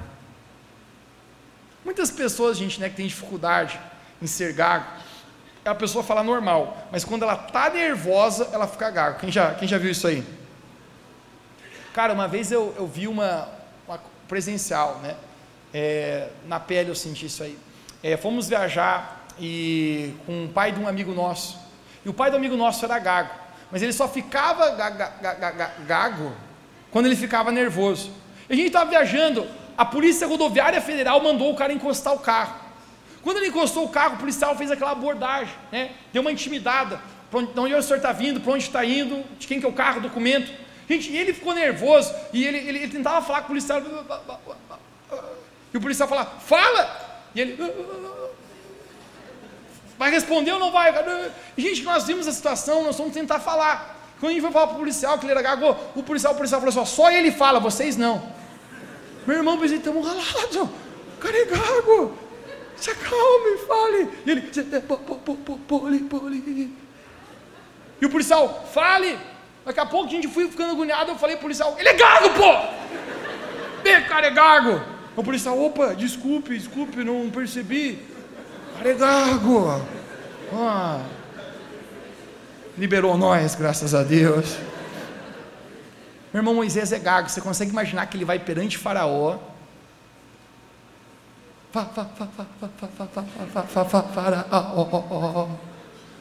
Muitas pessoas, gente, né, que tem dificuldade em ser gago, a pessoa fala normal, mas quando ela tá nervosa, ela fica gago. Quem já, quem já viu isso aí? Cara, uma vez eu, eu vi uma, uma presencial, né? É, na pele eu senti isso aí. É, fomos viajar e com o pai de um amigo nosso. E o pai do amigo nosso era gago, mas ele só ficava gago quando ele ficava nervoso. E a gente estava viajando, a Polícia Rodoviária Federal mandou o cara encostar o carro. Quando ele encostou o carro, o policial fez aquela abordagem, né? deu uma intimidada. Para onde, onde o senhor está vindo, para onde está indo, de quem que é o carro, documento. Gente, ele ficou nervoso e ele, ele, ele tentava falar com o policial. E o policial falava, fala! E ele. Vai responder ou não vai? Gente, nós vimos a situação, nós vamos tentar falar. Quando a gente foi falar para o policial que ele era gago, o policial, o policial falou assim: só ele fala, vocês não. Meu irmão pensei, estamos ralados, cara é gago. Se acalme, fale. E ele, poli, poli. E o policial, fale. Daqui a pouco a gente foi ficando agoniado, eu falei policial, ele é gago, pô! E cara é gago. O policial, opa, desculpe, desculpe, não percebi. Cara é gago. Ah. Liberou nós, graças a Deus. Meu irmão Moisés é gago, você consegue imaginar que ele vai perante Faraó? Faraó.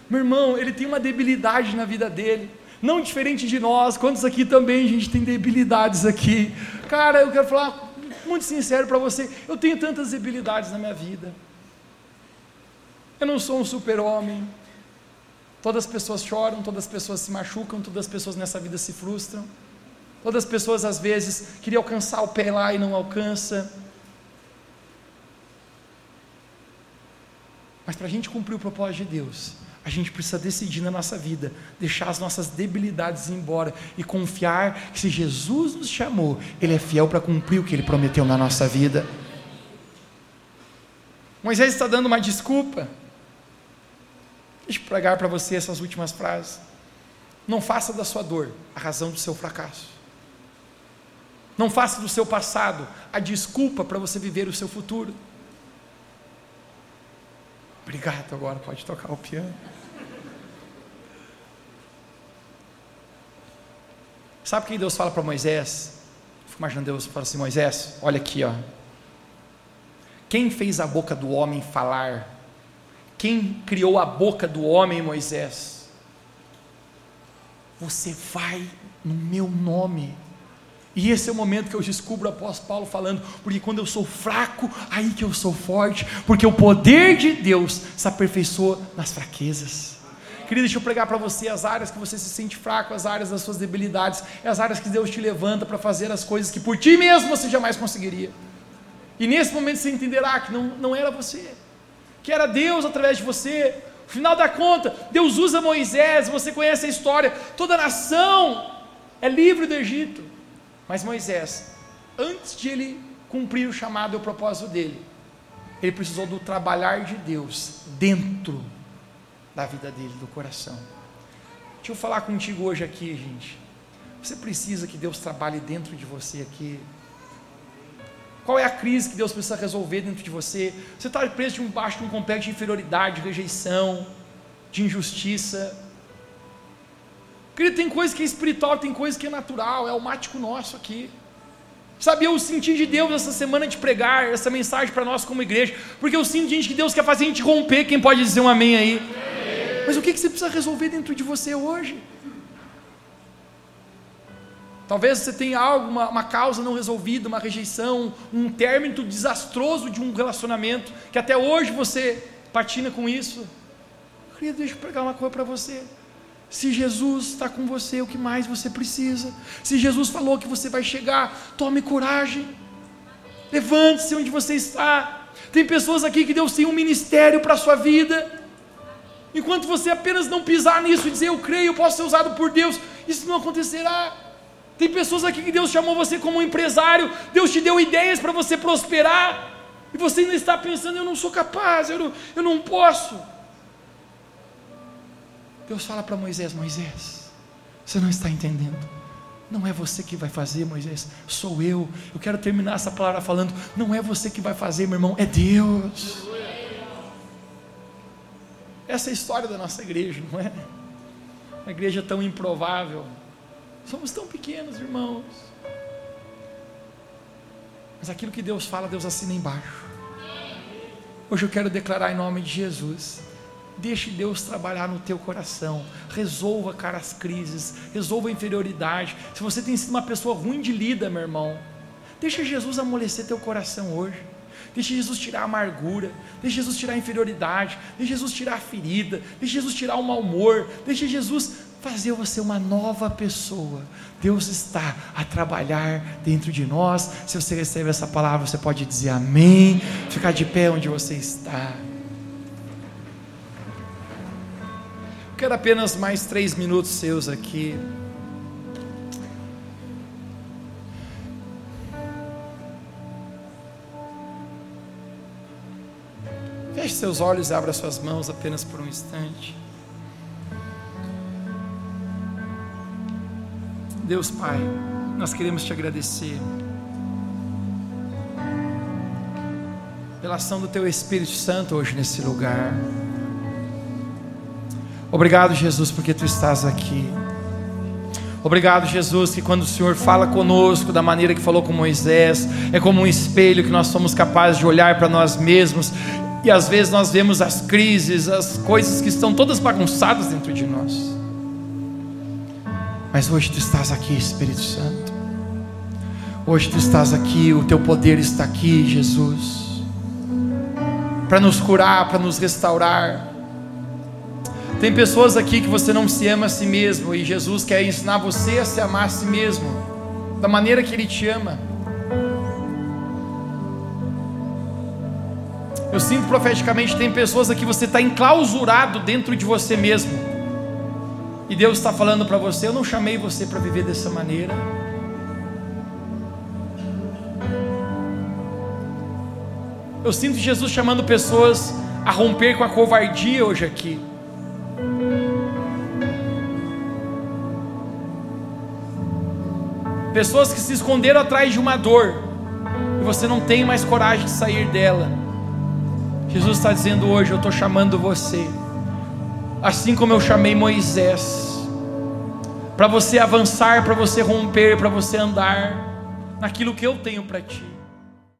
Meu irmão, ele tem uma debilidade na vida dele não diferente de nós, quantos aqui também a gente tem debilidades aqui? Cara, eu quero falar muito sincero para você, eu tenho tantas debilidades na minha vida. Eu não sou um super-homem. Todas as pessoas choram, todas as pessoas se machucam, todas as pessoas nessa vida se frustram. Todas as pessoas às vezes queriam alcançar o pé lá e não alcança. Mas para a gente cumprir o propósito de Deus, a gente precisa decidir na nossa vida, deixar as nossas debilidades embora e confiar que se Jesus nos chamou, Ele é fiel para cumprir o que Ele prometeu na nossa vida. Moisés está dando uma desculpa. Deixa eu pregar para você essas últimas frases. Não faça da sua dor a razão do seu fracasso. Não faça do seu passado a desculpa para você viver o seu futuro. Obrigado, agora pode tocar o piano. Sabe o que Deus fala para Moisés? Fico imaginando Deus fala assim: Moisés, olha aqui, ó. Quem fez a boca do homem falar? Quem criou a boca do homem, Moisés? Você vai no meu nome. E esse é o momento que eu descubro apóstolo Paulo falando, porque quando eu sou fraco, aí que eu sou forte, porque o poder de Deus se aperfeiçoa nas fraquezas. Querido, deixa eu pregar para você as áreas que você se sente fraco, as áreas das suas debilidades, as áreas que Deus te levanta para fazer as coisas que por ti mesmo você jamais conseguiria. E nesse momento você entenderá que não, não era você, que era Deus através de você. No final da conta, Deus usa Moisés, você conhece a história, toda a nação é livre do Egito. Mas Moisés, antes de ele cumprir o chamado e o propósito dele, ele precisou do trabalhar de Deus dentro da vida dele, do coração. Deixa eu falar contigo hoje aqui, gente. Você precisa que Deus trabalhe dentro de você aqui. Qual é a crise que Deus precisa resolver dentro de você? Você está preso debaixo de um complexo de inferioridade, de rejeição, de injustiça. Querido, tem coisa que é espiritual, tem coisa que é natural, é o mático nosso aqui. Sabe, eu senti de Deus essa semana de pregar essa mensagem para nós como igreja, porque eu sinto, gente, que Deus quer fazer a gente romper. Quem pode dizer um amém aí? Mas o que, você precisa resolver dentro de você hoje? Talvez você tenha algo, uma, uma, causa não resolvida, uma rejeição, um término desastroso de um relacionamento, que até hoje você patina com isso. Querido, deixa eu pregar uma coisa para você. Se Jesus está com você, o que mais você precisa? Se Jesus falou que você vai chegar, tome coragem. Levante-se onde você está. Tem pessoas aqui que Deus tem um ministério para a sua vida. Enquanto você apenas não pisar nisso e dizer eu creio, eu posso ser usado por Deus, isso não acontecerá. Tem pessoas aqui que Deus chamou você como um empresário, Deus te deu ideias para você prosperar, e você ainda está pensando, eu não sou capaz, eu não, eu não posso. Deus fala para Moisés: Moisés, você não está entendendo. Não é você que vai fazer, Moisés, sou eu. Eu quero terminar essa palavra falando: não é você que vai fazer, meu irmão, é Deus. Essa é a história da nossa igreja, não é? Uma igreja tão improvável. Somos tão pequenos, irmãos. Mas aquilo que Deus fala, Deus assina embaixo. Hoje eu quero declarar em nome de Jesus. Deixe Deus trabalhar no teu coração. Resolva, cara, as crises. Resolva a inferioridade. Se você tem sido uma pessoa ruim de lida, meu irmão, deixa Jesus amolecer teu coração hoje. Deixa Jesus tirar a amargura, deixa Jesus tirar a inferioridade, deixa Jesus tirar a ferida, deixa Jesus tirar o mau humor, deixa Jesus fazer você uma nova pessoa. Deus está a trabalhar dentro de nós. Se você recebe essa palavra, você pode dizer amém, ficar de pé onde você está. Quero apenas mais três minutos seus aqui. Seus olhos e abra suas mãos apenas por um instante. Deus Pai, nós queremos te agradecer pela ação do Teu Espírito Santo hoje nesse lugar. Obrigado, Jesus, porque Tu estás aqui. Obrigado, Jesus, que quando o Senhor fala conosco da maneira que falou com Moisés, é como um espelho que nós somos capazes de olhar para nós mesmos e às vezes nós vemos as crises, as coisas que estão todas bagunçadas dentro de nós. Mas hoje tu estás aqui, Espírito Santo. Hoje tu estás aqui, o teu poder está aqui, Jesus, para nos curar, para nos restaurar. Tem pessoas aqui que você não se ama a si mesmo e Jesus quer ensinar você a se amar a si mesmo, da maneira que Ele te ama. Eu sinto profeticamente tem pessoas aqui você está enclausurado dentro de você mesmo. E Deus está falando para você: eu não chamei você para viver dessa maneira. Eu sinto Jesus chamando pessoas a romper com a covardia hoje aqui. Pessoas que se esconderam atrás de uma dor e você não tem mais coragem de sair dela. Jesus está dizendo hoje: Eu estou chamando você assim como eu chamei Moisés, para você avançar, para você romper, para você andar naquilo que eu tenho para ti.